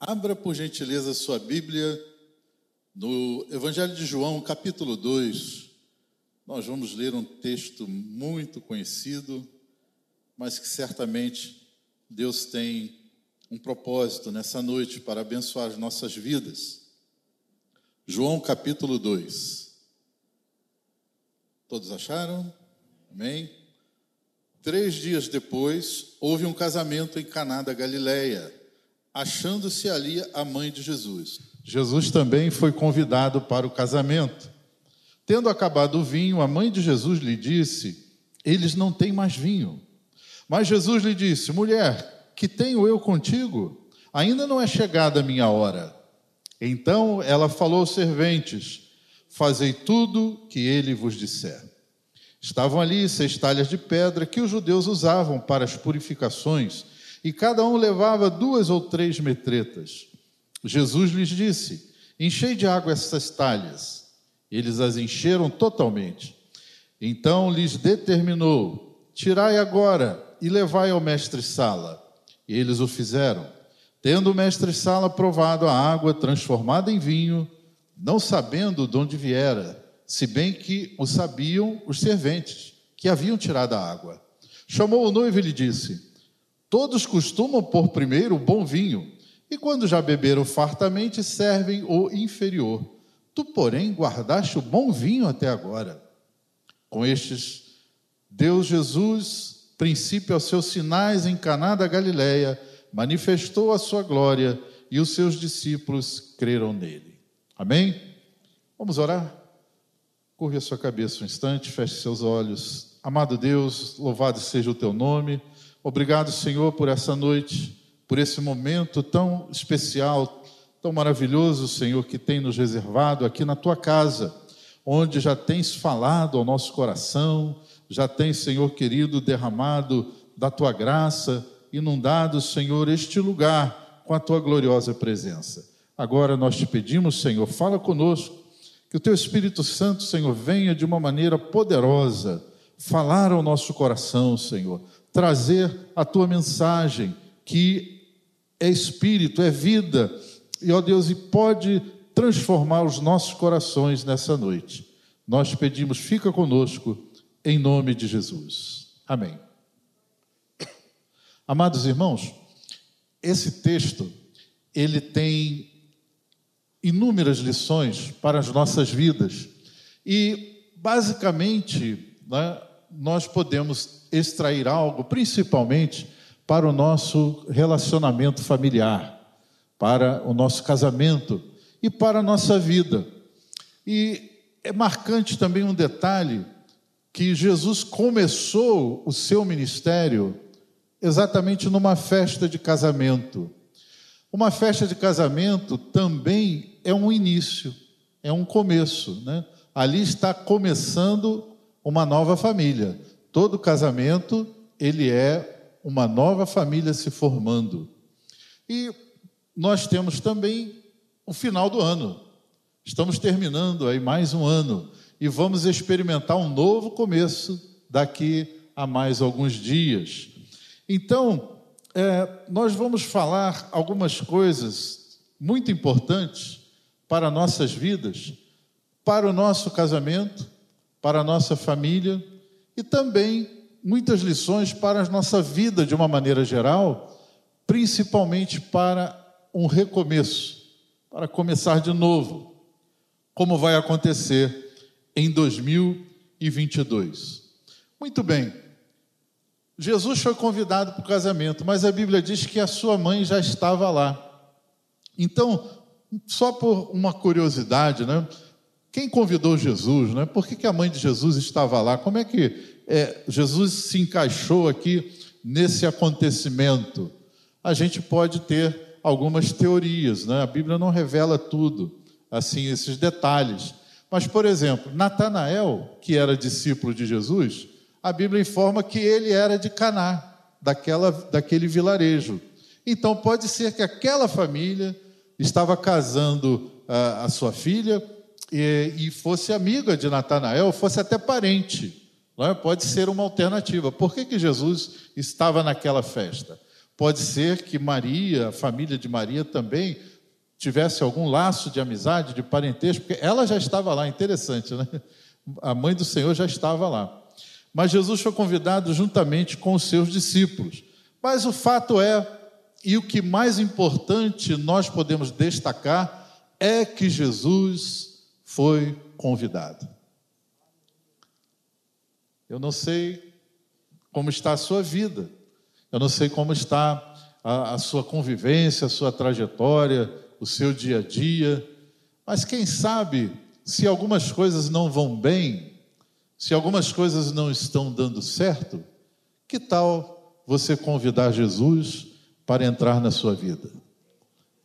Abra, por gentileza, sua Bíblia no Evangelho de João, capítulo 2. Nós vamos ler um texto muito conhecido, mas que certamente Deus tem um propósito nessa noite para abençoar as nossas vidas. João, capítulo 2. Todos acharam? Amém? Três dias depois, houve um casamento em Caná da Galileia, achando-se ali a mãe de Jesus. Jesus também foi convidado para o casamento. Tendo acabado o vinho, a mãe de Jesus lhe disse: Eles não têm mais vinho. Mas Jesus lhe disse: Mulher, que tenho eu contigo? Ainda não é chegada a minha hora. Então ela falou aos serventes: Fazei tudo que ele vos disser. Estavam ali seis talhas de pedra que os judeus usavam para as purificações, e cada um levava duas ou três metretas. Jesus lhes disse: Enchei de água essas talhas. Eles as encheram totalmente. Então lhes determinou: Tirai agora e levai ao mestre-sala. Eles o fizeram. Tendo o mestre-sala provado a água transformada em vinho, não sabendo de onde viera, se bem que o sabiam os serventes que haviam tirado a água. Chamou o noivo e lhe disse: Todos costumam pôr primeiro o bom vinho, e quando já beberam fartamente, servem o inferior. Tu, porém, guardaste o bom vinho até agora. Com estes, Deus Jesus, princípio aos seus sinais em Caná da Galileia, manifestou a sua glória e os seus discípulos creram nele. Amém? Vamos orar? Curve a sua cabeça um instante, feche seus olhos. Amado Deus, louvado seja o teu nome. Obrigado, Senhor, por essa noite, por esse momento tão especial, tão maravilhoso, Senhor, que tem nos reservado aqui na tua casa, onde já tens falado ao nosso coração, já tens, Senhor querido, derramado da tua graça, inundado, Senhor, este lugar com a tua gloriosa presença. Agora nós te pedimos, Senhor, fala conosco que o teu Espírito Santo, Senhor, venha de uma maneira poderosa falar ao nosso coração, Senhor, trazer a tua mensagem, que é espírito, é vida, e ó Deus, e pode transformar os nossos corações nessa noite. Nós pedimos, fica conosco, em nome de Jesus. Amém. Amados irmãos, esse texto, ele tem inúmeras lições para as nossas vidas. E, basicamente, né, nós podemos extrair algo, principalmente para o nosso relacionamento familiar, para o nosso casamento e para a nossa vida. E é marcante também um detalhe que Jesus começou o seu ministério exatamente numa festa de casamento. Uma festa de casamento também é um início, é um começo, né? Ali está começando uma nova família. Todo casamento, ele é uma nova família se formando. E nós temos também o final do ano. Estamos terminando aí mais um ano e vamos experimentar um novo começo daqui a mais alguns dias. Então, é, nós vamos falar algumas coisas muito importantes para nossas vidas, para o nosso casamento, para a nossa família e também muitas lições para a nossa vida de uma maneira geral, principalmente para um recomeço, para começar de novo, como vai acontecer em 2022. Muito bem. Jesus foi convidado para o casamento, mas a Bíblia diz que a sua mãe já estava lá. Então, só por uma curiosidade, né? Quem convidou Jesus, né? Por que, que a mãe de Jesus estava lá? Como é que é, Jesus se encaixou aqui nesse acontecimento? A gente pode ter algumas teorias, né? A Bíblia não revela tudo, assim, esses detalhes. Mas, por exemplo, Natanael, que era discípulo de Jesus, a Bíblia informa que ele era de Caná, daquela, daquele vilarejo. Então pode ser que aquela família estava casando a, a sua filha e, e, fosse amiga de Natanael, fosse até parente. É? Pode ser uma alternativa. Por que, que Jesus estava naquela festa? Pode ser que Maria, a família de Maria também tivesse algum laço de amizade, de parentesco, porque ela já estava lá, interessante, né? A mãe do Senhor já estava lá. Mas Jesus foi convidado juntamente com os seus discípulos. Mas o fato é, e o que mais importante nós podemos destacar, é que Jesus foi convidado. Eu não sei como está a sua vida, eu não sei como está a, a sua convivência, a sua trajetória, o seu dia a dia, mas quem sabe se algumas coisas não vão bem, se algumas coisas não estão dando certo, que tal você convidar Jesus para entrar na sua vida?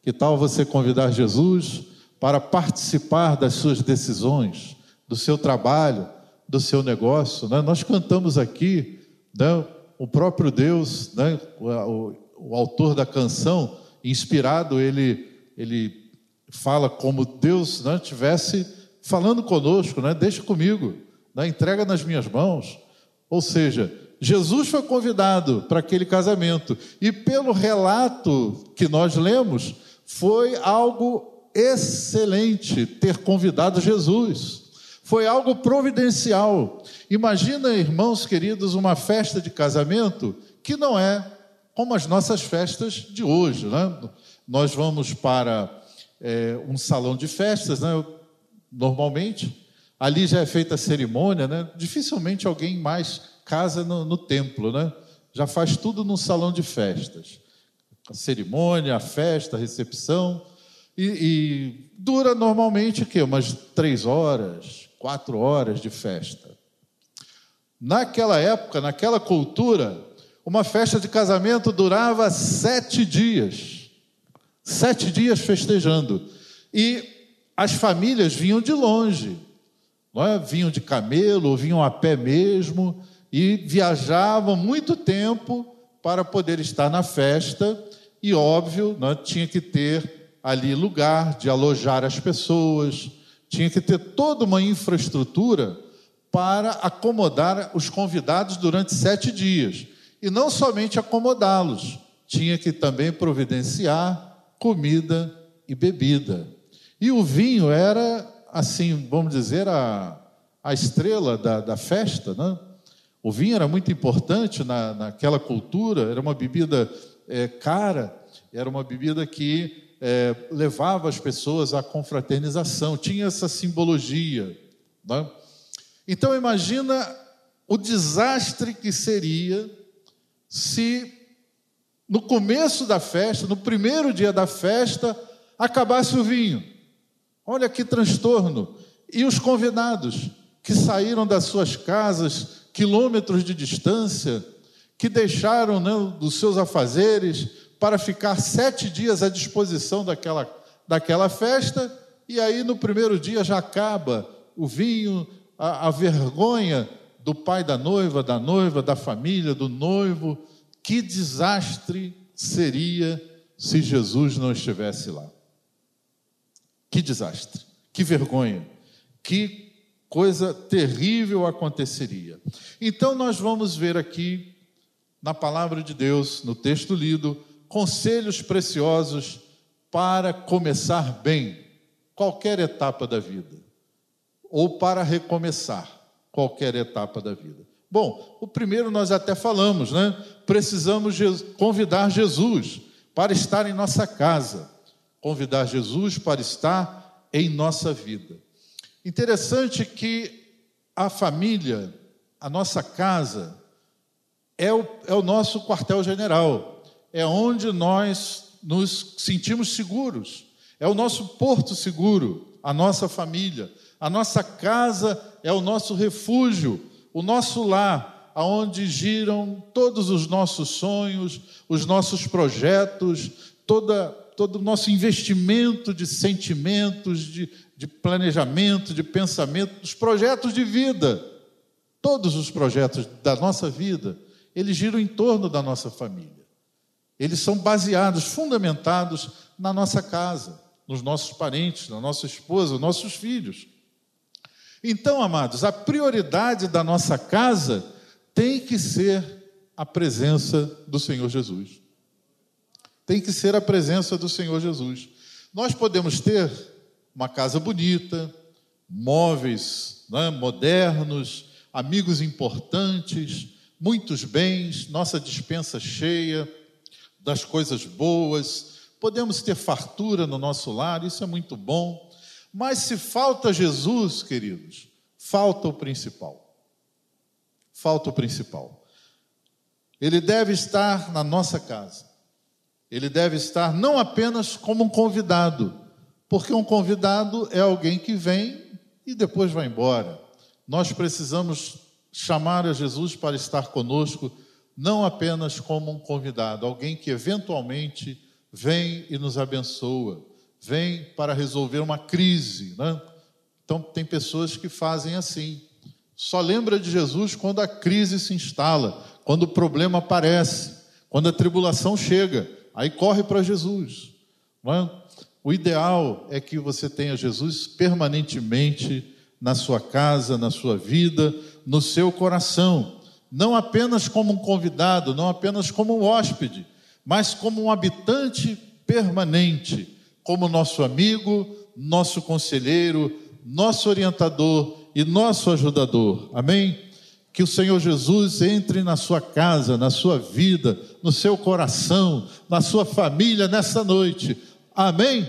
Que tal você convidar Jesus para participar das suas decisões, do seu trabalho, do seu negócio? Né? Nós cantamos aqui, né? o próprio Deus, né? o, o, autor da canção, inspirado, ele, ele fala como Deus né, tivesse falando conosco, né? deixa comigo da entrega nas minhas mãos. Ou seja, Jesus foi convidado para aquele casamento e pelo relato que nós lemos, foi algo excelente ter convidado Jesus. Foi algo providencial. Imagina, irmãos queridos, uma festa de casamento que não é como as nossas festas de hoje. Né? Nós vamos para é, um salão de festas, né? normalmente, ali já é feita a cerimônia, né? Dificilmente alguém mais casa no, no templo, né? Já faz tudo num salão de festas. A cerimônia, a festa, a recepção. E, e dura normalmente o quê? Umas três horas, quatro horas de festa. Naquela época, naquela cultura, uma festa de casamento durava sete dias. Sete dias festejando. E as famílias vinham de longe é? vinham de camelo, vinham a pé mesmo, e viajavam muito tempo para poder estar na festa, e óbvio, é? tinha que ter ali lugar de alojar as pessoas, tinha que ter toda uma infraestrutura para acomodar os convidados durante sete dias. E não somente acomodá-los, tinha que também providenciar comida e bebida. E o vinho era assim, vamos dizer, a, a estrela da, da festa, né? O vinho era muito importante na, naquela cultura, era uma bebida é, cara, era uma bebida que é, levava as pessoas à confraternização, tinha essa simbologia. Né? Então imagina o desastre que seria se no começo da festa, no primeiro dia da festa, acabasse o vinho. Olha que transtorno. E os convidados que saíram das suas casas, quilômetros de distância, que deixaram né, dos seus afazeres para ficar sete dias à disposição daquela, daquela festa, e aí no primeiro dia já acaba o vinho, a, a vergonha do pai da noiva, da noiva, da família, do noivo. Que desastre seria se Jesus não estivesse lá. Que desastre, que vergonha, que coisa terrível aconteceria. Então, nós vamos ver aqui, na palavra de Deus, no texto lido, conselhos preciosos para começar bem qualquer etapa da vida, ou para recomeçar qualquer etapa da vida. Bom, o primeiro nós até falamos, né? Precisamos convidar Jesus para estar em nossa casa convidar Jesus para estar em nossa vida. Interessante que a família, a nossa casa, é o, é o nosso quartel-general, é onde nós nos sentimos seguros, é o nosso porto seguro, a nossa família. A nossa casa é o nosso refúgio, o nosso lar, aonde giram todos os nossos sonhos, os nossos projetos, toda todo o nosso investimento de sentimentos, de, de planejamento, de pensamento, dos projetos de vida, todos os projetos da nossa vida, eles giram em torno da nossa família. Eles são baseados, fundamentados na nossa casa, nos nossos parentes, na nossa esposa, nos nossos filhos. Então, amados, a prioridade da nossa casa tem que ser a presença do Senhor Jesus. tem que ser a presença do Senhor Jesus. Nós podemos ter uma casa bonita, móveis né, modernos, amigos importantes, muitos bens, nossa dispensa cheia das coisas boas, podemos ter fartura no nosso lar, isso é muito bom. Mas se falta Jesus, queridos, falta o principal. Falta o principal. Ele deve estar na nossa casa. Ele deve estar não apenas como um convidado, porque um convidado é alguém que vem e depois vai embora. Nós precisamos chamar a Jesus para estar conosco, não apenas como um convidado, alguém que eventualmente vem e nos abençoa, vem para resolver uma crise. Né? Então, tem pessoas que fazem assim. Só lembra de Jesus quando a crise se instala, quando o problema aparece, quando a tribulação chega, aí corre para Jesus. É? O ideal é que você tenha Jesus permanentemente na sua casa, na sua vida, no seu coração, não apenas como um convidado, não apenas como um hóspede, mas como um habitante permanente como nosso amigo, nosso conselheiro, nosso orientador e nosso ajudador. Amém? Que o Senhor Jesus entre na sua casa, na sua vida, no seu coração, na sua família nessa noite. Amém?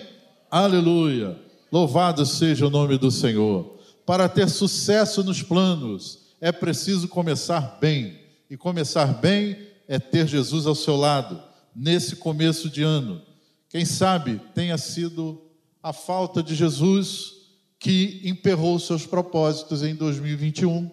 Aleluia. Louvado seja o nome do Senhor. Para ter sucesso nos planos, é preciso começar bem. E começar bem é ter Jesus ao seu lado, nesse começo de ano. Quem sabe tenha sido a falta de Jesus que emperrou seus propósitos em 2021.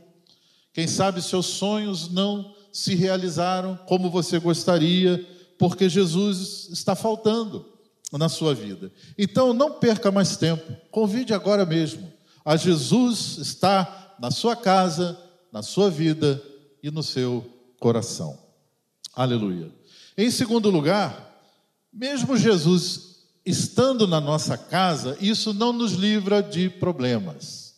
Quem sabe seus sonhos não se realizaram como você gostaria, porque Jesus está faltando na sua vida. Então não perca mais tempo, convide agora mesmo. A Jesus está na sua casa, na sua vida e no seu coração. Aleluia. Em segundo lugar, mesmo Jesus estando na nossa casa, isso não nos livra de problemas.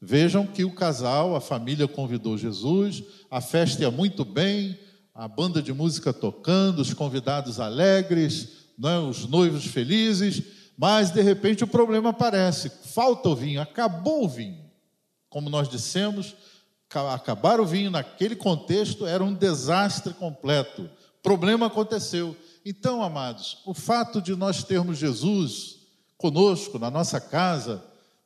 Vejam que o casal, a família convidou Jesus, a festa ia muito bem, a banda de música tocando, os convidados alegres, né, os noivos felizes, mas de repente o problema aparece: falta o vinho, acabou o vinho. Como nós dissemos, acabar o vinho naquele contexto era um desastre completo. Problema aconteceu. Então, amados, o fato de nós termos Jesus conosco, na nossa casa,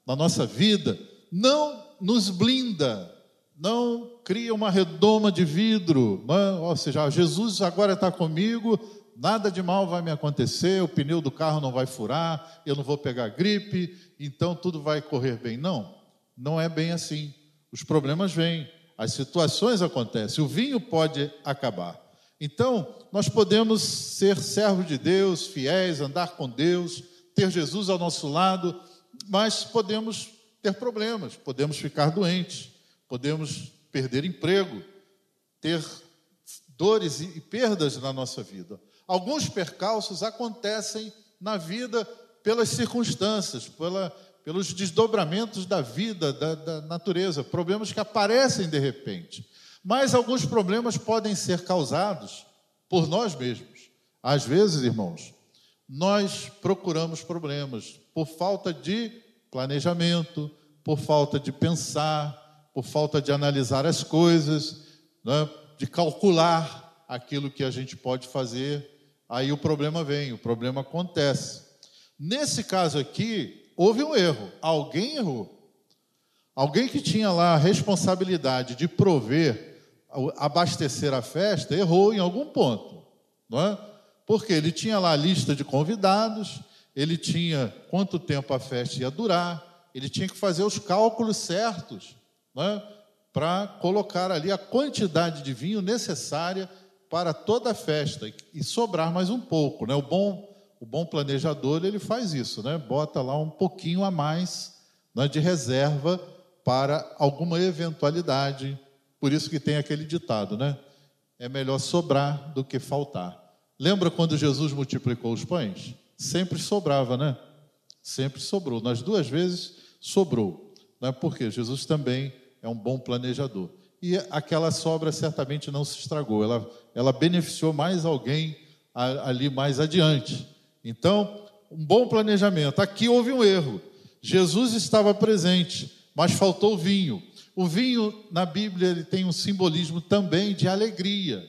na nossa vida, não nos blinda, não cria uma redoma de vidro, não, é? ou seja, Jesus agora está comigo, nada de mal vai me acontecer, o pneu do carro não vai furar, eu não vou pegar gripe, então tudo vai correr bem. Não, não é bem assim. Os problemas vêm, as situações acontecem, o vinho pode acabar. Então, nós podemos ser servos de Deus, fiéis, andar com Deus, ter Jesus ao nosso lado, mas podemos ter problemas, podemos ficar doentes, podemos perder emprego, ter dores e perdas na nossa vida. Alguns percalços acontecem na vida pelas circunstâncias, pela, pelos desdobramentos da vida, da, da natureza, problemas que aparecem de repente. Mas alguns problemas podem ser causados por nós mesmos. Às vezes, irmãos, nós procuramos problemas por falta de planejamento, por falta de pensar, por falta de analisar as coisas, né, de calcular aquilo que a gente pode fazer. Aí o problema vem, o problema acontece. Nesse caso aqui, houve um erro. Alguém errou. Alguém que tinha lá a responsabilidade de prover abastecer a festa, errou em algum ponto, não é? Porque ele tinha lá a lista de convidados, ele tinha quanto tempo a festa ia durar, ele tinha que fazer os cálculos certos, não é? Para colocar ali a quantidade de vinho necessária para toda a festa e sobrar mais um pouco, né? O bom o bom planejador ele faz isso, né? Bota lá um pouquinho a mais né, de reserva para alguma eventualidade, por isso que tem aquele ditado, né? É melhor sobrar do que faltar. Lembra quando Jesus multiplicou os pães? Sempre sobrava, né? Sempre sobrou. Nas duas vezes sobrou. Né? Porque Jesus também é um bom planejador. E aquela sobra certamente não se estragou. Ela, ela beneficiou mais alguém ali mais adiante. Então, um bom planejamento. Aqui houve um erro. Jesus estava presente, mas faltou vinho. O vinho na Bíblia ele tem um simbolismo também de alegria.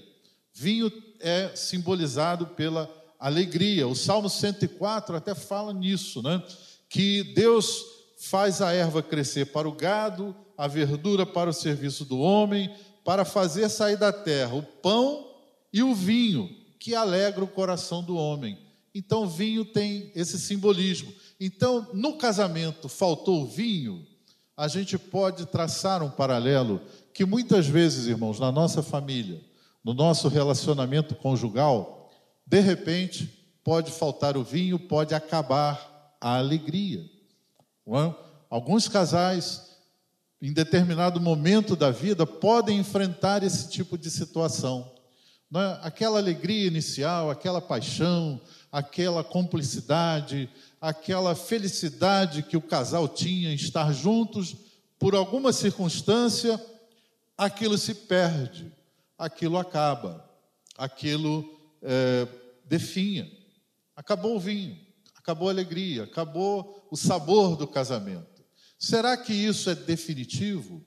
Vinho é simbolizado pela alegria. O Salmo 104 até fala nisso, né? Que Deus faz a erva crescer para o gado, a verdura para o serviço do homem, para fazer sair da terra o pão e o vinho, que alegra o coração do homem. Então, vinho tem esse simbolismo. Então, no casamento faltou vinho, a gente pode traçar um paralelo que muitas vezes, irmãos, na nossa família, no nosso relacionamento conjugal, de repente pode faltar o vinho, pode acabar a alegria. É? Alguns casais, em determinado momento da vida, podem enfrentar esse tipo de situação. É? Aquela alegria inicial, aquela paixão, aquela cumplicidade, aquela felicidade que o casal tinha em estar juntos, por alguma circunstância, aquilo se perde, aquilo acaba, aquilo é, definha. Acabou o vinho, acabou a alegria, acabou o sabor do casamento. Será que isso é definitivo?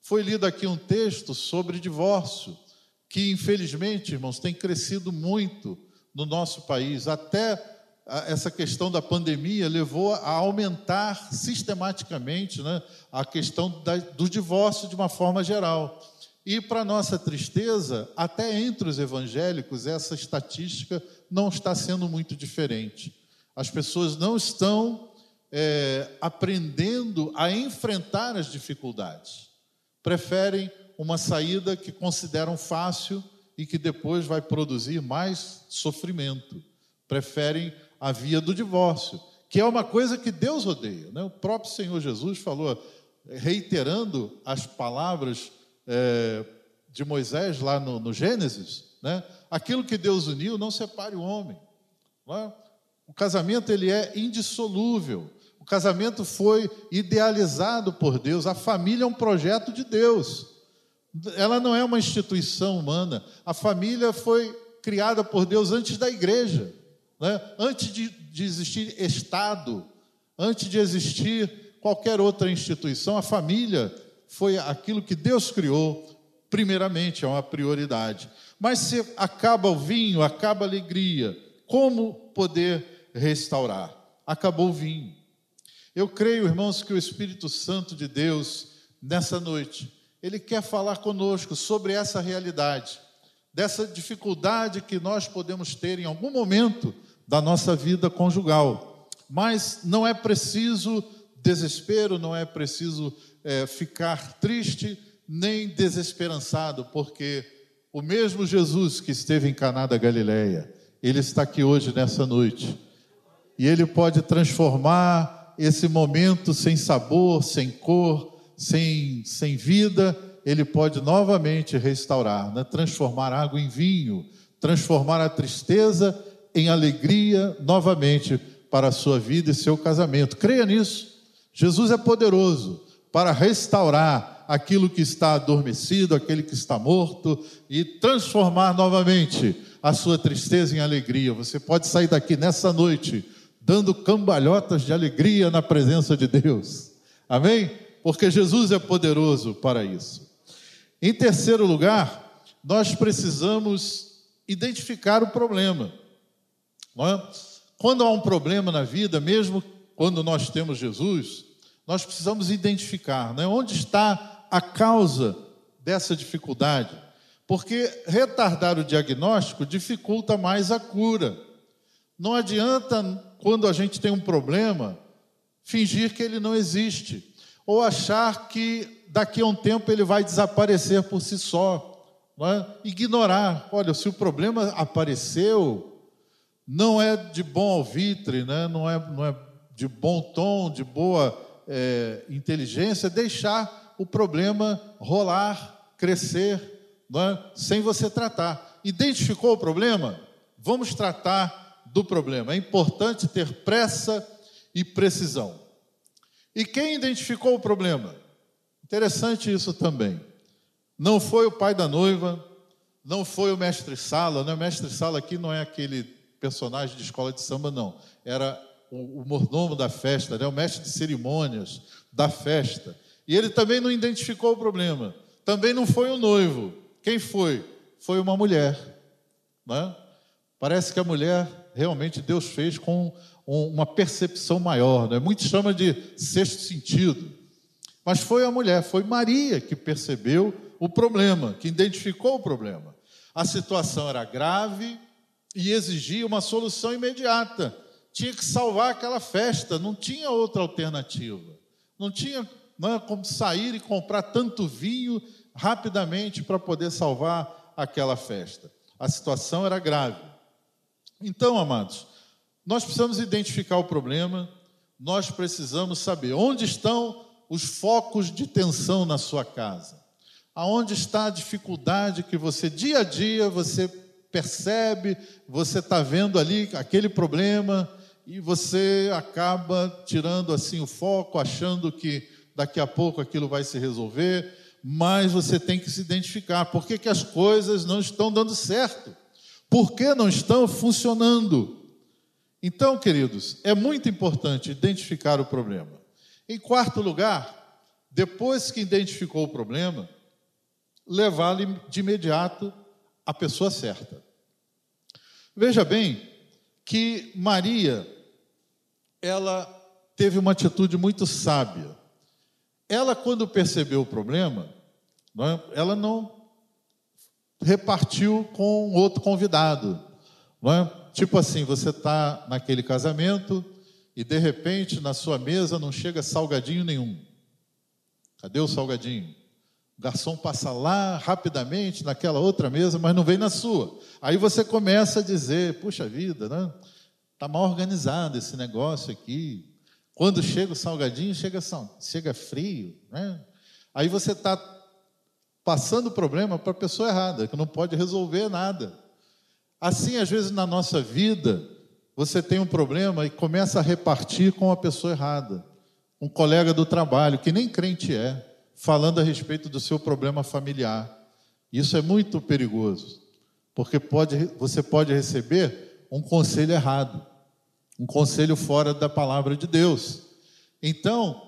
Foi lido aqui um texto sobre divórcio, que infelizmente, irmãos, tem crescido muito no nosso país. Até essa questão da pandemia levou a aumentar sistematicamente né, a questão do divórcio de uma forma geral. E, para nossa tristeza, até entre os evangélicos, essa estatística não está sendo muito diferente. As pessoas não estão é, aprendendo a enfrentar as dificuldades. Preferem uma saída que consideram fácil e que depois vai produzir mais sofrimento. Preferem a via do divórcio, que é uma coisa que Deus odeia. Né? O próprio Senhor Jesus falou, reiterando as palavras é, de Moisés lá no, no Gênesis, né? aquilo que Deus uniu, não separe o homem. É? O casamento ele é indissolúvel. O casamento foi idealizado por Deus. A família é um projeto de Deus. Ela não é uma instituição humana. A família foi criada por Deus antes da igreja, né? antes de, de existir Estado, antes de existir qualquer outra instituição. A família foi aquilo que Deus criou, primeiramente, é uma prioridade. Mas se acaba o vinho, acaba a alegria, como poder restaurar? Acabou o vinho. Eu creio, irmãos, que o Espírito Santo de Deus, nessa noite, ele quer falar conosco sobre essa realidade, dessa dificuldade que nós podemos ter em algum momento da nossa vida conjugal. Mas não é preciso desespero, não é preciso é, ficar triste nem desesperançado, porque o mesmo Jesus que esteve em Caná da Galileia, ele está aqui hoje nessa noite. E ele pode transformar esse momento sem sabor, sem cor, sem, sem vida, ele pode novamente restaurar, né? transformar água em vinho, transformar a tristeza em alegria novamente para a sua vida e seu casamento. Creia nisso. Jesus é poderoso para restaurar aquilo que está adormecido, aquele que está morto e transformar novamente a sua tristeza em alegria. Você pode sair daqui nessa noite dando cambalhotas de alegria na presença de Deus. Amém? Porque Jesus é poderoso para isso. Em terceiro lugar, nós precisamos identificar o problema. É? Quando há um problema na vida, mesmo quando nós temos Jesus, nós precisamos identificar né, onde está a causa dessa dificuldade, porque retardar o diagnóstico dificulta mais a cura. Não adianta, quando a gente tem um problema, fingir que ele não existe, ou achar que daqui a um tempo ele vai desaparecer por si só. É? Ignorar, olha, se o problema apareceu, não é de bom alvitre, né? não, é, não é de bom tom, de boa é, inteligência deixar o problema rolar, crescer, é? sem você tratar. Identificou o problema? Vamos tratar do problema. É importante ter pressa e precisão. E quem identificou o problema? Interessante isso também. Não foi o pai da noiva, não foi o mestre Sala, né? O mestre Sala aqui não é aquele personagem de escola de samba, não. Era o, o mordomo da festa, né? o mestre de cerimônias da festa. E ele também não identificou o problema. Também não foi o noivo. Quem foi? Foi uma mulher. Né? Parece que a mulher realmente Deus fez com uma percepção maior. Né? Muitos chamam de sexto sentido. Mas foi a mulher, foi Maria que percebeu o problema, que identificou o problema. A situação era grave e exigia uma solução imediata. Tinha que salvar aquela festa, não tinha outra alternativa. Não tinha não é, como sair e comprar tanto vinho rapidamente para poder salvar aquela festa. A situação era grave. Então, amados, nós precisamos identificar o problema, nós precisamos saber onde estão os focos de tensão na sua casa. Aonde está a dificuldade que você dia a dia você percebe, você está vendo ali aquele problema e você acaba tirando assim o foco, achando que daqui a pouco aquilo vai se resolver, mas você tem que se identificar. Por que, que as coisas não estão dando certo? Por que não estão funcionando? Então, queridos, é muito importante identificar o problema. Em quarto lugar, depois que identificou o problema, levá-lo de imediato à pessoa certa. Veja bem que Maria, ela teve uma atitude muito sábia. Ela, quando percebeu o problema, é, ela não repartiu com outro convidado. É? Tipo assim, você está naquele casamento e de repente na sua mesa não chega salgadinho nenhum. Cadê o salgadinho? O garçom passa lá rapidamente naquela outra mesa, mas não vem na sua. Aí você começa a dizer: puxa vida, né? Está mal organizado esse negócio aqui. Quando chega o salgadinho, chega, chega frio. Né? Aí você está passando o problema para a pessoa errada, que não pode resolver nada. Assim, às vezes, na nossa vida, você tem um problema e começa a repartir com a pessoa errada. Um colega do trabalho, que nem crente é, falando a respeito do seu problema familiar. Isso é muito perigoso, porque pode, você pode receber um conselho errado, um conselho fora da palavra de Deus. Então,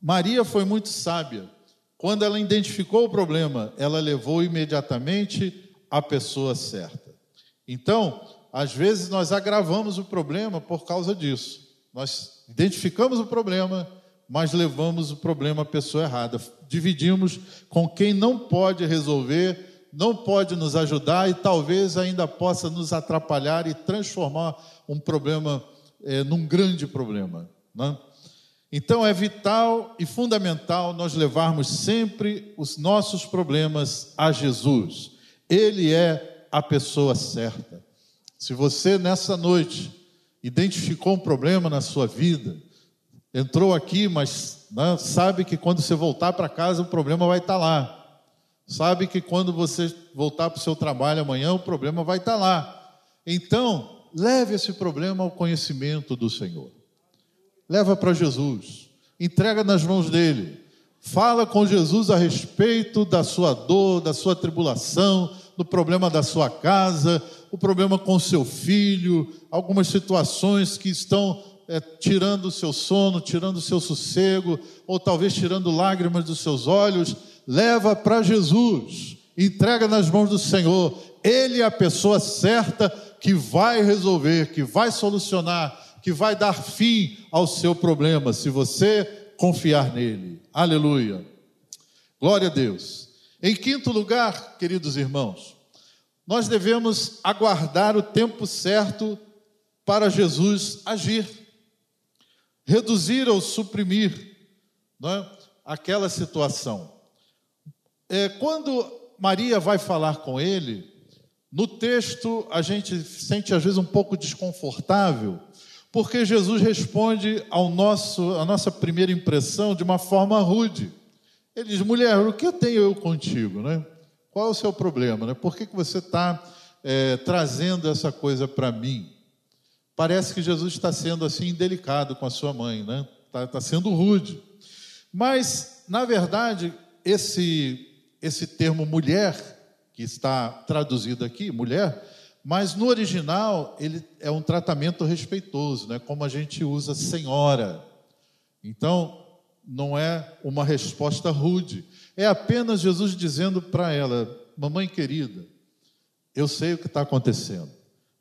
Maria foi muito sábia. Quando ela identificou o problema, ela levou imediatamente a pessoa certa. Então, às vezes nós agravamos o problema por causa disso. Nós identificamos o problema, mas levamos o problema à pessoa errada. Dividimos com quem não pode resolver, não pode nos ajudar e talvez ainda possa nos atrapalhar e transformar um problema é, num grande problema. Né? Então é vital e fundamental nós levarmos sempre os nossos problemas a Jesus. Ele é a pessoa certa. Se você nessa noite identificou um problema na sua vida, entrou aqui, mas né, sabe que quando você voltar para casa o problema vai estar tá lá. Sabe que quando você voltar para o seu trabalho amanhã o problema vai estar tá lá. Então, leve esse problema ao conhecimento do Senhor. Leva para Jesus. Entrega nas mãos dele. Fala com Jesus a respeito da sua dor, da sua tribulação, do problema da sua casa, o problema com seu filho, algumas situações que estão é, tirando o seu sono, tirando o seu sossego, ou talvez tirando lágrimas dos seus olhos, leva para Jesus, entrega nas mãos do Senhor. Ele é a pessoa certa que vai resolver, que vai solucionar, que vai dar fim ao seu problema, se você confiar nele. Aleluia. Glória a Deus. Em quinto lugar, queridos irmãos, nós devemos aguardar o tempo certo para Jesus agir, reduzir ou suprimir é, aquela situação. É, quando Maria vai falar com ele, no texto a gente sente às vezes um pouco desconfortável, porque Jesus responde ao nosso, à nossa primeira impressão de uma forma rude. Ele diz: mulher, o que tenho eu contigo? Né? Qual é o seu problema? Né? Por que, que você está é, trazendo essa coisa para mim? Parece que Jesus está sendo assim indelicado com a sua mãe, né? Está tá sendo rude. Mas, na verdade, esse, esse termo mulher, que está traduzido aqui, mulher, mas no original ele é um tratamento respeitoso, né? como a gente usa senhora. Então, não é uma resposta rude, é apenas Jesus dizendo para ela: Mamãe querida, eu sei o que está acontecendo,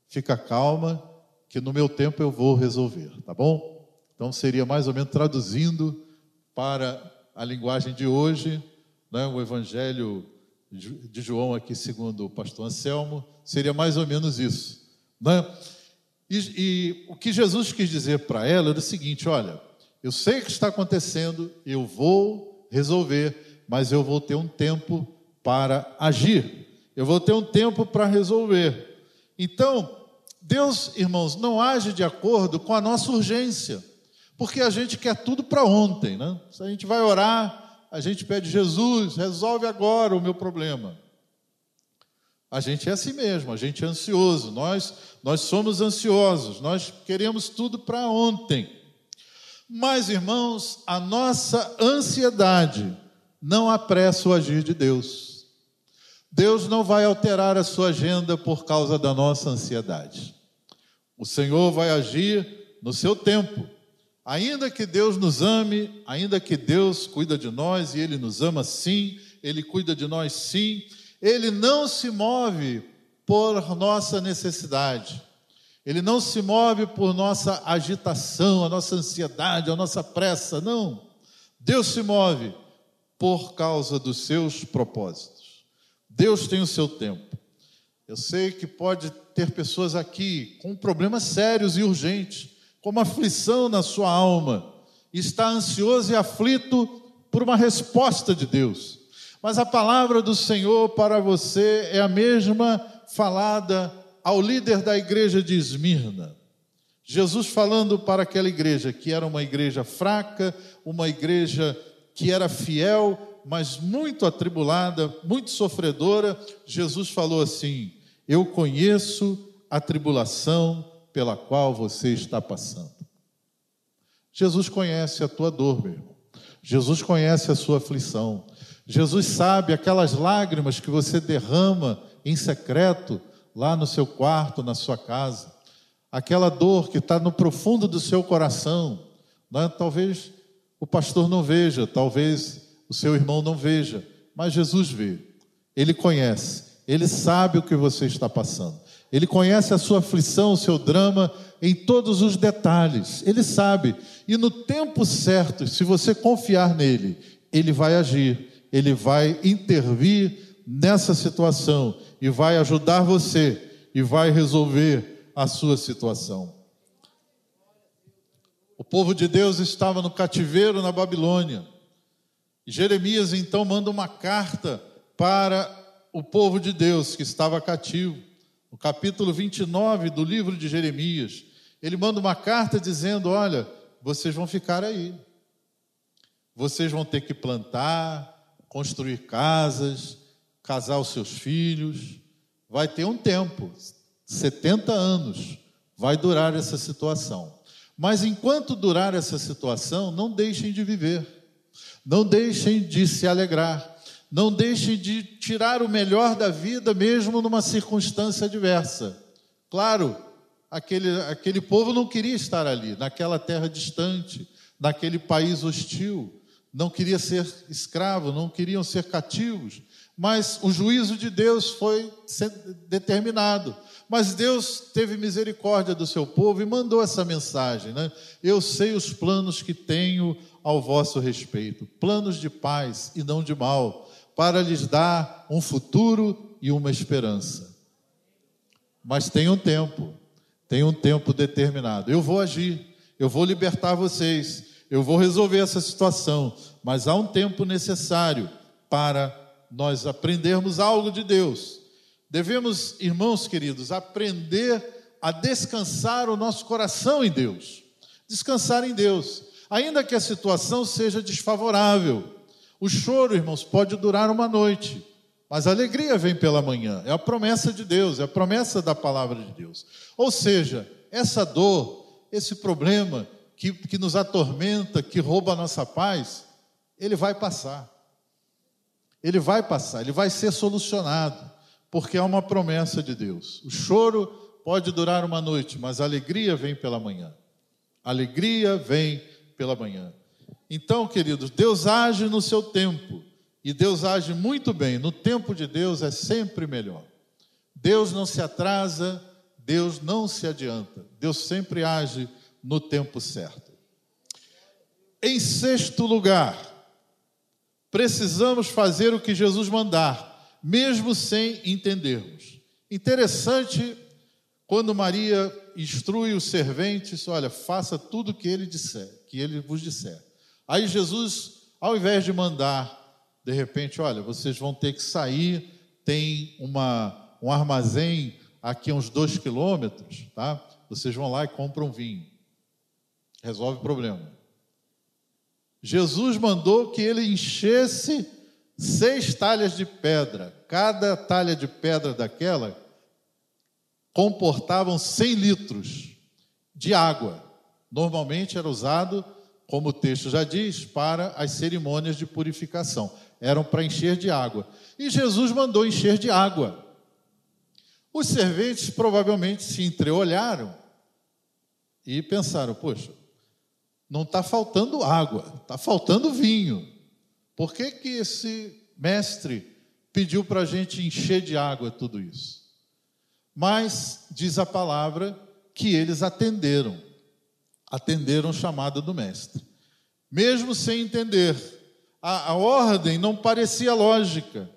fica calma, que no meu tempo eu vou resolver, tá bom? Então seria mais ou menos traduzindo para a linguagem de hoje, né, o Evangelho de João aqui, segundo o pastor Anselmo, seria mais ou menos isso. Né? E, e o que Jesus quis dizer para ela era o seguinte: olha, eu sei o que está acontecendo, eu vou resolver, mas eu vou ter um tempo para agir, eu vou ter um tempo para resolver. Então, Deus, irmãos, não age de acordo com a nossa urgência, porque a gente quer tudo para ontem, né? Se a gente vai orar, a gente pede, Jesus, resolve agora o meu problema. A gente é assim mesmo, a gente é ansioso, nós, nós somos ansiosos, nós queremos tudo para ontem. Mas, irmãos, a nossa ansiedade não apressa o agir de Deus. Deus não vai alterar a sua agenda por causa da nossa ansiedade. O Senhor vai agir no seu tempo. Ainda que Deus nos ame, ainda que Deus cuida de nós e Ele nos ama sim, Ele cuida de nós sim, Ele não se move por nossa necessidade, Ele não se move por nossa agitação, a nossa ansiedade, a nossa pressa, não. Deus se move por causa dos seus propósitos. Deus tem o seu tempo. Eu sei que pode ter pessoas aqui com problemas sérios e urgentes, com uma aflição na sua alma, está ansioso e aflito por uma resposta de Deus. Mas a palavra do Senhor para você é a mesma falada ao líder da igreja de Esmirna. Jesus falando para aquela igreja que era uma igreja fraca, uma igreja que era fiel, mas muito atribulada, muito sofredora, Jesus falou assim: Eu conheço a tribulação pela qual você está passando. Jesus conhece a tua dor, meu irmão. Jesus conhece a sua aflição. Jesus sabe aquelas lágrimas que você derrama em secreto lá no seu quarto, na sua casa. Aquela dor que está no profundo do seu coração. Né? Talvez o pastor não veja, talvez o seu irmão não veja, mas Jesus vê. Ele conhece, ele sabe o que você está passando. Ele conhece a sua aflição, o seu drama em todos os detalhes. Ele sabe. E no tempo certo, se você confiar nele, ele vai agir, ele vai intervir nessa situação e vai ajudar você e vai resolver a sua situação. O povo de Deus estava no cativeiro na Babilônia. Jeremias então manda uma carta para o povo de Deus que estava cativo. No capítulo 29 do livro de Jeremias, ele manda uma carta dizendo: Olha, vocês vão ficar aí. Vocês vão ter que plantar, construir casas, casar os seus filhos. Vai ter um tempo 70 anos vai durar essa situação. Mas enquanto durar essa situação, não deixem de viver. Não deixem de se alegrar. Não deixem de tirar o melhor da vida, mesmo numa circunstância adversa. Claro, aquele, aquele povo não queria estar ali, naquela terra distante, naquele país hostil. Não queria ser escravo, não queriam ser cativos. Mas o juízo de Deus foi determinado. Mas Deus teve misericórdia do seu povo e mandou essa mensagem, né? Eu sei os planos que tenho ao vosso respeito, planos de paz e não de mal, para lhes dar um futuro e uma esperança. Mas tem um tempo, tem um tempo determinado. Eu vou agir, eu vou libertar vocês, eu vou resolver essa situação, mas há um tempo necessário para nós aprendermos algo de Deus. Devemos, irmãos queridos, aprender a descansar o nosso coração em Deus. Descansar em Deus ainda que a situação seja desfavorável. O choro, irmãos, pode durar uma noite, mas a alegria vem pela manhã. É a promessa de Deus, é a promessa da palavra de Deus. Ou seja, essa dor, esse problema que, que nos atormenta, que rouba a nossa paz, ele vai passar. Ele vai passar, ele vai ser solucionado. porque é uma promessa de Deus. O choro pode durar uma noite, mas a alegria vem pela manhã. A alegria vem pela manhã. Então, queridos, Deus age no seu tempo. E Deus age muito bem. No tempo de Deus é sempre melhor. Deus não se atrasa, Deus não se adianta. Deus sempre age no tempo certo. Em sexto lugar, precisamos fazer o que Jesus mandar, mesmo sem entendermos. Interessante quando Maria instrui os serventes, olha, faça tudo o que ele disser, que ele vos disser. Aí Jesus, ao invés de mandar, de repente, olha, vocês vão ter que sair, tem uma, um armazém aqui a uns dois quilômetros, tá? Vocês vão lá e compram vinho. Resolve o problema. Jesus mandou que ele enchesse seis talhas de pedra. Cada talha de pedra daquela comportavam 100 litros de água. Normalmente era usado, como o texto já diz, para as cerimônias de purificação. Eram para encher de água. E Jesus mandou encher de água. Os serventes provavelmente se entreolharam e pensaram: poxa, não está faltando água, está faltando vinho. Por que, que esse mestre pediu para a gente encher de água tudo isso? Mas diz a palavra que eles atenderam, atenderam o chamado do mestre. Mesmo sem entender, a, a ordem não parecia lógica,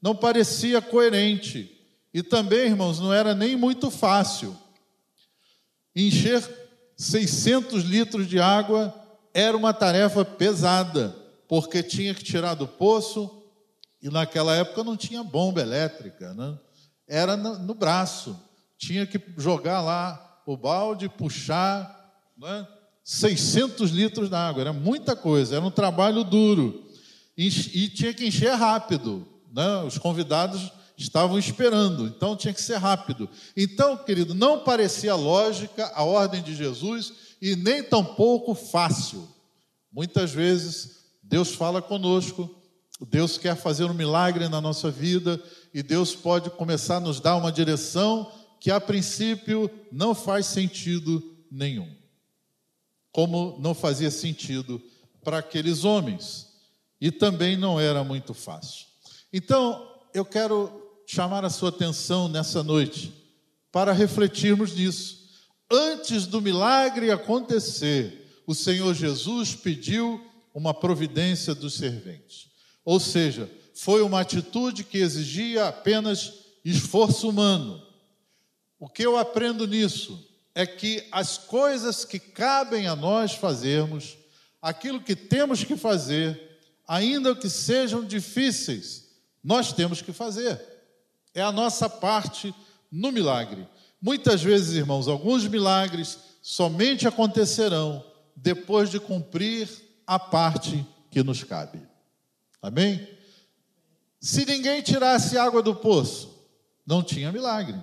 não parecia coerente. E também, irmãos, não era nem muito fácil. Encher 600 litros de água era uma tarefa pesada, porque tinha que tirar do poço, e naquela época não tinha bomba elétrica, né? era no, no braço, tinha que jogar lá o balde, puxar, né? 600 litros de água, era muita coisa, era um trabalho duro, e, e tinha que encher rápido, né? os convidados estavam esperando, então tinha que ser rápido. Então, querido, não parecia lógica a ordem de Jesus e nem tampouco fácil. Muitas vezes Deus fala conosco, Deus quer fazer um milagre na nossa vida e Deus pode começar a nos dar uma direção que a princípio não faz sentido nenhum. Como não fazia sentido para aqueles homens e também não era muito fácil. Então, eu quero chamar a sua atenção nessa noite para refletirmos nisso. Antes do milagre acontecer, o Senhor Jesus pediu uma providência dos serventes. Ou seja, foi uma atitude que exigia apenas esforço humano. O que eu aprendo nisso é que as coisas que cabem a nós fazermos, aquilo que temos que fazer, ainda que sejam difíceis, nós temos que fazer. É a nossa parte no milagre. Muitas vezes, irmãos, alguns milagres somente acontecerão depois de cumprir a parte que nos cabe. Amém? Se ninguém tirasse água do poço, não tinha milagre.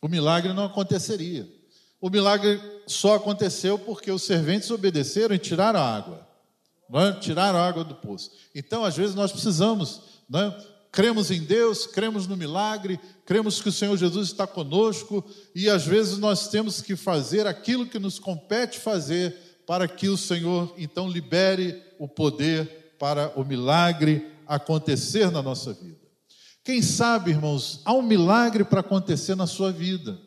O milagre não aconteceria. O milagre só aconteceu porque os serventes obedeceram e tiraram a água. É? Tiraram a água do poço. Então, às vezes, nós precisamos é? Cremos em Deus, cremos no milagre, cremos que o Senhor Jesus está conosco e às vezes nós temos que fazer aquilo que nos compete fazer para que o Senhor então libere o poder para o milagre acontecer na nossa vida. Quem sabe, irmãos, há um milagre para acontecer na sua vida.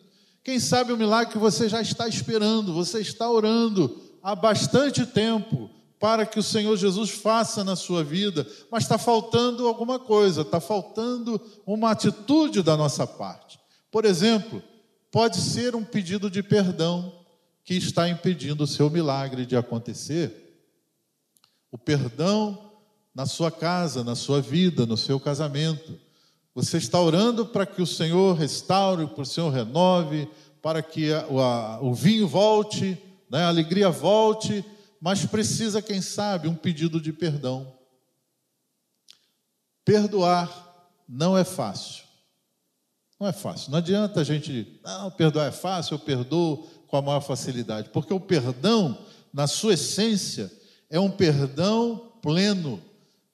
Quem sabe o milagre que você já está esperando, você está orando há bastante tempo para que o Senhor Jesus faça na sua vida, mas está faltando alguma coisa, está faltando uma atitude da nossa parte. Por exemplo, pode ser um pedido de perdão que está impedindo o seu milagre de acontecer. O perdão na sua casa, na sua vida, no seu casamento. Você está orando para que o Senhor restaure, para que o Senhor renove, para que a, a, o vinho volte, né, a alegria volte, mas precisa, quem sabe, um pedido de perdão. Perdoar não é fácil. Não é fácil. Não adianta a gente, não, perdoar é fácil, eu perdoo com a maior facilidade, porque o perdão, na sua essência, é um perdão pleno,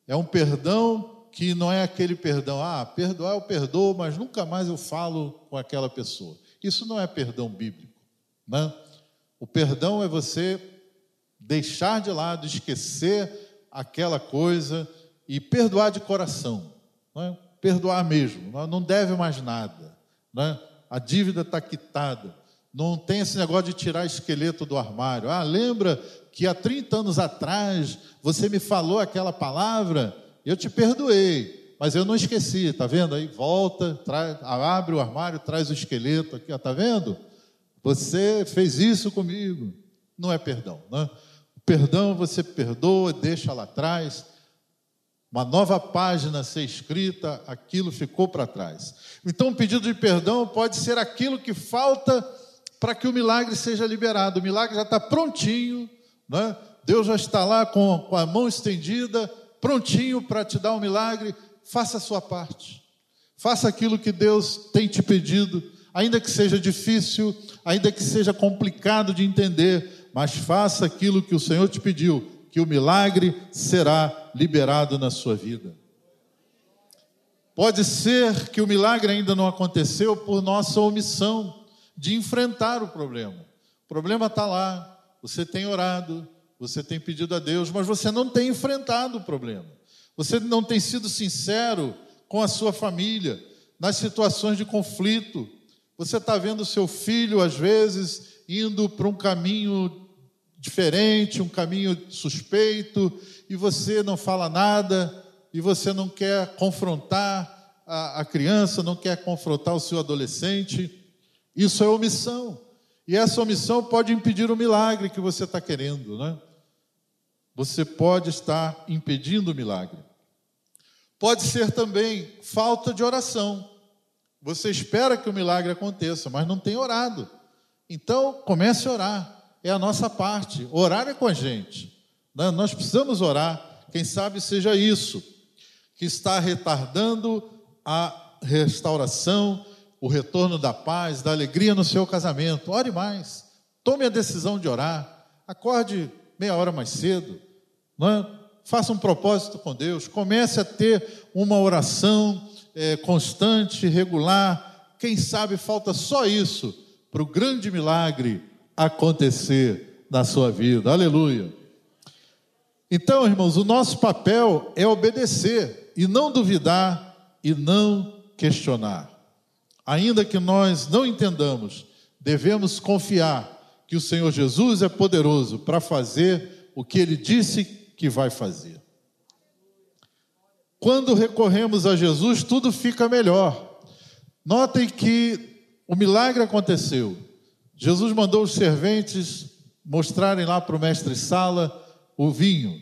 é um perdão que não é aquele perdão, ah, perdoar eu perdoo, mas nunca mais eu falo com aquela pessoa. Isso não é perdão bíblico. Né? O perdão é você deixar de lado, esquecer aquela coisa e perdoar de coração. Né? Perdoar mesmo, não deve mais nada. Né? A dívida está quitada. Não tem esse negócio de tirar esqueleto do armário. Ah, lembra que há 30 anos atrás você me falou aquela palavra? Eu te perdoei, mas eu não esqueci, tá vendo? Aí volta, traz, abre o armário, traz o esqueleto aqui, ó, tá vendo? Você fez isso comigo. Não é perdão, né? Perdão você perdoa, deixa lá atrás. Uma nova página ser escrita, aquilo ficou para trás. Então, o pedido de perdão pode ser aquilo que falta para que o milagre seja liberado. O milagre já está prontinho, né? Deus já está lá com, com a mão estendida, prontinho para te dar um milagre, faça a sua parte. Faça aquilo que Deus tem te pedido, ainda que seja difícil, ainda que seja complicado de entender, mas faça aquilo que o Senhor te pediu, que o milagre será liberado na sua vida. Pode ser que o milagre ainda não aconteceu por nossa omissão de enfrentar o problema. O problema está lá, você tem orado, você tem pedido a Deus, mas você não tem enfrentado o problema. Você não tem sido sincero com a sua família, nas situações de conflito. Você está vendo seu filho, às vezes, indo para um caminho diferente, um caminho suspeito, e você não fala nada, e você não quer confrontar a, a criança, não quer confrontar o seu adolescente. Isso é omissão. E essa omissão pode impedir o milagre que você está querendo, né? você pode estar impedindo o milagre. Pode ser também falta de oração. Você espera que o milagre aconteça, mas não tem orado. Então, comece a orar. É a nossa parte. Orar é com a gente. Né? Nós precisamos orar. Quem sabe seja isso que está retardando a restauração, o retorno da paz, da alegria no seu casamento. Ore mais. Tome a decisão de orar. Acorde meia hora mais cedo. É? Faça um propósito com Deus, comece a ter uma oração é, constante, regular. Quem sabe falta só isso para o grande milagre acontecer na sua vida. Aleluia. Então, irmãos, o nosso papel é obedecer e não duvidar e não questionar. Ainda que nós não entendamos, devemos confiar que o Senhor Jesus é poderoso para fazer o que ele disse que vai fazer. Quando recorremos a Jesus, tudo fica melhor. Notem que o milagre aconteceu. Jesus mandou os serventes mostrarem lá para o mestre Sala o vinho.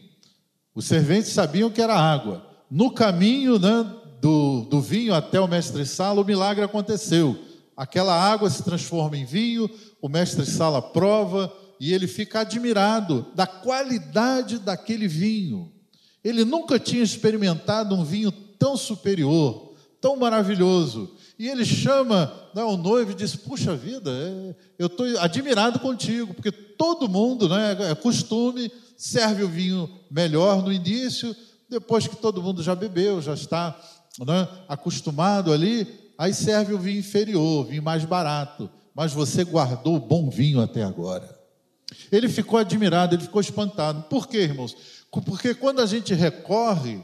Os serventes sabiam que era água. No caminho né, do, do vinho até o mestre Sala, o milagre aconteceu. Aquela água se transforma em vinho, o mestre Sala prova, e ele fica admirado da qualidade daquele vinho. Ele nunca tinha experimentado um vinho tão superior, tão maravilhoso. E ele chama né, o noivo e diz: Puxa vida, é, eu estou admirado contigo, porque todo mundo, né, é costume, serve o vinho melhor no início, depois que todo mundo já bebeu, já está né, acostumado ali, aí serve o vinho inferior, o vinho mais barato. Mas você guardou o bom vinho até agora. Ele ficou admirado, ele ficou espantado. Por quê, irmãos? Porque quando a gente recorre,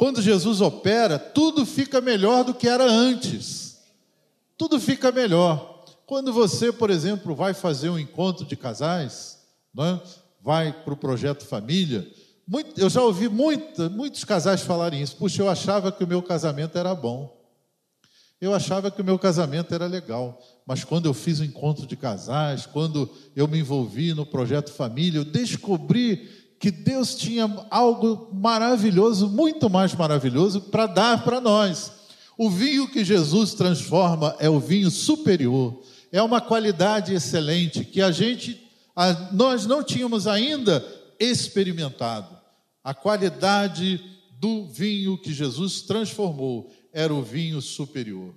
quando Jesus opera, tudo fica melhor do que era antes. Tudo fica melhor. Quando você, por exemplo, vai fazer um encontro de casais, né? vai para o projeto família, muito, eu já ouvi muitos casais falarem isso. Puxa, eu achava que o meu casamento era bom. Eu achava que o meu casamento era legal, mas quando eu fiz o encontro de casais, quando eu me envolvi no projeto família, eu descobri que Deus tinha algo maravilhoso, muito mais maravilhoso, para dar para nós. O vinho que Jesus transforma é o vinho superior, é uma qualidade excelente que a gente, a, nós não tínhamos ainda experimentado. A qualidade do vinho que Jesus transformou era o vinho superior.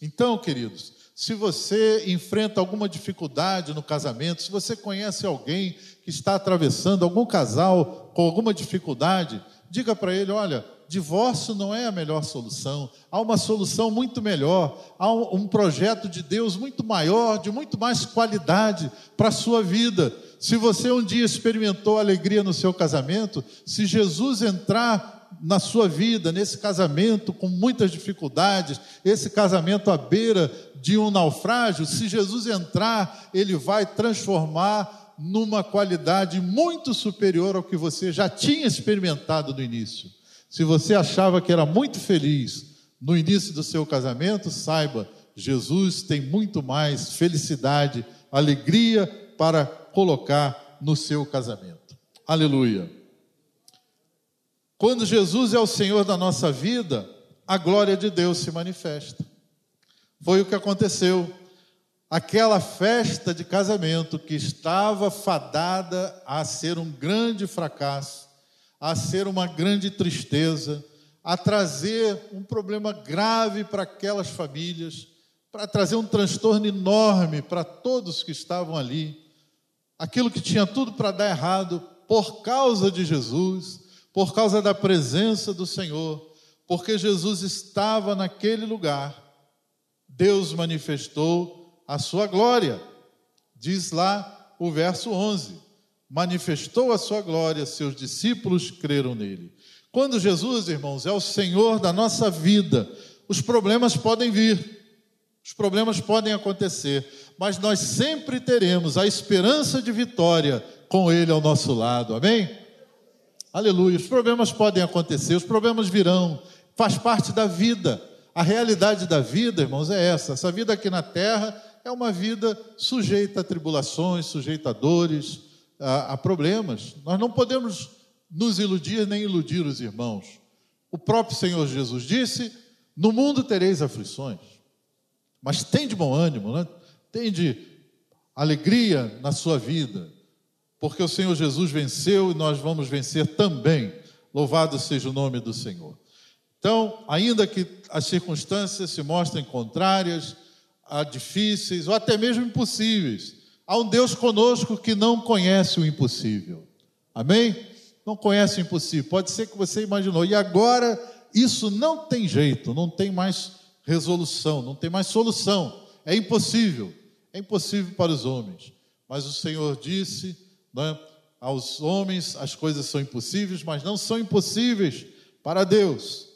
Então, queridos, se você enfrenta alguma dificuldade no casamento, se você conhece alguém que está atravessando, algum casal com alguma dificuldade, diga para ele: olha, divórcio não é a melhor solução, há uma solução muito melhor, há um projeto de Deus muito maior, de muito mais qualidade para a sua vida. Se você um dia experimentou alegria no seu casamento, se Jesus entrar na sua vida, nesse casamento com muitas dificuldades, esse casamento à beira de um naufrágio, se Jesus entrar, ele vai transformar numa qualidade muito superior ao que você já tinha experimentado no início. Se você achava que era muito feliz no início do seu casamento, saiba, Jesus tem muito mais felicidade, alegria para colocar no seu casamento. Aleluia. Quando Jesus é o Senhor da nossa vida, a glória de Deus se manifesta. Foi o que aconteceu. Aquela festa de casamento que estava fadada a ser um grande fracasso, a ser uma grande tristeza, a trazer um problema grave para aquelas famílias, para trazer um transtorno enorme para todos que estavam ali. Aquilo que tinha tudo para dar errado por causa de Jesus por causa da presença do Senhor, porque Jesus estava naquele lugar, Deus manifestou a sua glória. Diz lá o verso 11: manifestou a sua glória, seus discípulos creram nele. Quando Jesus, irmãos, é o Senhor da nossa vida, os problemas podem vir, os problemas podem acontecer, mas nós sempre teremos a esperança de vitória com Ele ao nosso lado, amém? Aleluia. Os problemas podem acontecer, os problemas virão, faz parte da vida. A realidade da vida, irmãos, é essa. Essa vida aqui na terra é uma vida sujeita a tribulações, sujeita a dores, a, a problemas. Nós não podemos nos iludir nem iludir os irmãos. O próprio Senhor Jesus disse: No mundo tereis aflições, mas tem de bom ânimo, né? tem de alegria na sua vida porque o Senhor Jesus venceu e nós vamos vencer também. Louvado seja o nome do Senhor. Então, ainda que as circunstâncias se mostrem contrárias, difíceis ou até mesmo impossíveis, há um Deus conosco que não conhece o impossível. Amém? Não conhece o impossível. Pode ser que você imaginou, e agora isso não tem jeito, não tem mais resolução, não tem mais solução. É impossível. É impossível para os homens. Mas o Senhor disse né? Aos homens as coisas são impossíveis, mas não são impossíveis para Deus.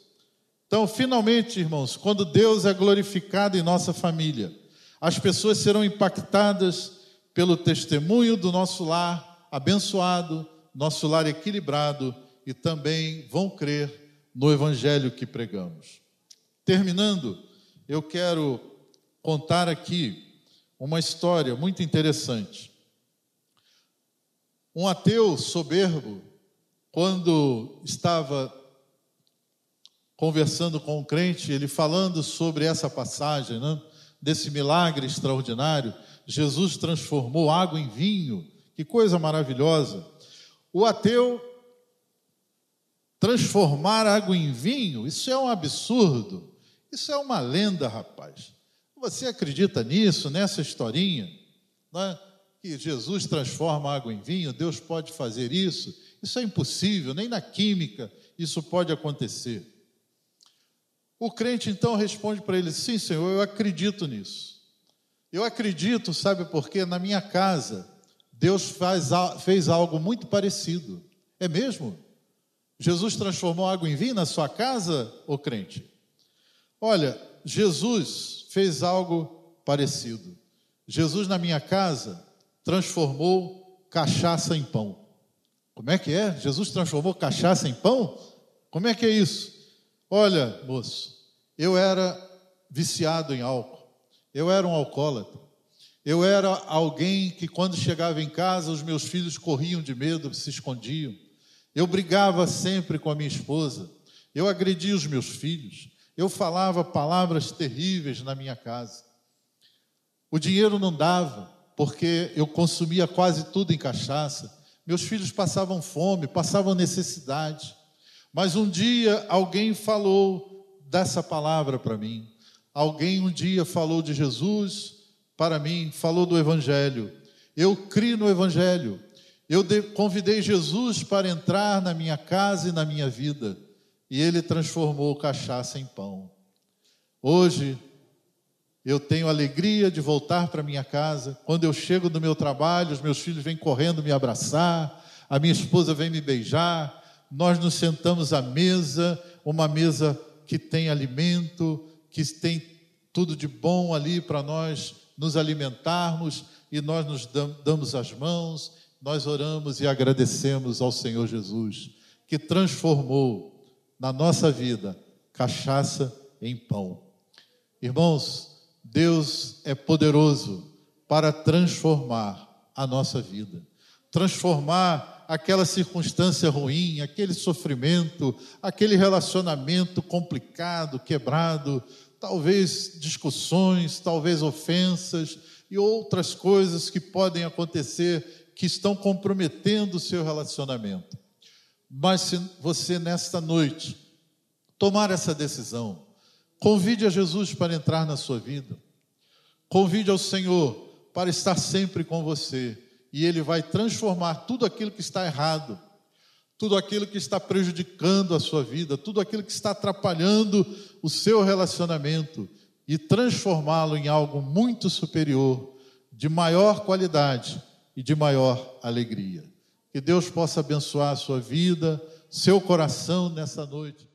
Então, finalmente, irmãos, quando Deus é glorificado em nossa família, as pessoas serão impactadas pelo testemunho do nosso lar abençoado, nosso lar equilibrado e também vão crer no evangelho que pregamos. Terminando, eu quero contar aqui uma história muito interessante. Um ateu soberbo, quando estava conversando com um crente, ele falando sobre essa passagem, né, desse milagre extraordinário, Jesus transformou água em vinho, que coisa maravilhosa. O ateu transformar água em vinho, isso é um absurdo, isso é uma lenda, rapaz. Você acredita nisso, nessa historinha? Né? que Jesus transforma água em vinho, Deus pode fazer isso. Isso é impossível, nem na química isso pode acontecer. O crente então responde para ele: Sim, Senhor, eu acredito nisso. Eu acredito, sabe por quê? Na minha casa, Deus faz, fez algo muito parecido. É mesmo? Jesus transformou água em vinho na sua casa, ô crente? Olha, Jesus fez algo parecido. Jesus na minha casa transformou cachaça em pão. Como é que é? Jesus transformou cachaça em pão? Como é que é isso? Olha, moço, eu era viciado em álcool, eu era um alcoólatra, eu era alguém que, quando chegava em casa, os meus filhos corriam de medo, se escondiam. Eu brigava sempre com a minha esposa, eu agredia os meus filhos, eu falava palavras terríveis na minha casa. O dinheiro não dava, porque eu consumia quase tudo em cachaça. Meus filhos passavam fome, passavam necessidade. Mas um dia alguém falou dessa palavra para mim. Alguém um dia falou de Jesus para mim, falou do Evangelho. Eu criei no Evangelho. Eu convidei Jesus para entrar na minha casa e na minha vida, e ele transformou cachaça em pão. Hoje, eu tenho alegria de voltar para minha casa. Quando eu chego do meu trabalho, os meus filhos vêm correndo me abraçar, a minha esposa vem me beijar, nós nos sentamos à mesa, uma mesa que tem alimento, que tem tudo de bom ali para nós nos alimentarmos, e nós nos damos as mãos nós oramos e agradecemos ao Senhor Jesus, que transformou na nossa vida cachaça em pão. Irmãos, Deus é poderoso para transformar a nossa vida, transformar aquela circunstância ruim, aquele sofrimento, aquele relacionamento complicado, quebrado, talvez discussões, talvez ofensas e outras coisas que podem acontecer que estão comprometendo o seu relacionamento. Mas se você nesta noite tomar essa decisão, convide a Jesus para entrar na sua vida. Convide ao Senhor para estar sempre com você e ele vai transformar tudo aquilo que está errado, tudo aquilo que está prejudicando a sua vida, tudo aquilo que está atrapalhando o seu relacionamento e transformá-lo em algo muito superior, de maior qualidade e de maior alegria. Que Deus possa abençoar a sua vida, seu coração nessa noite.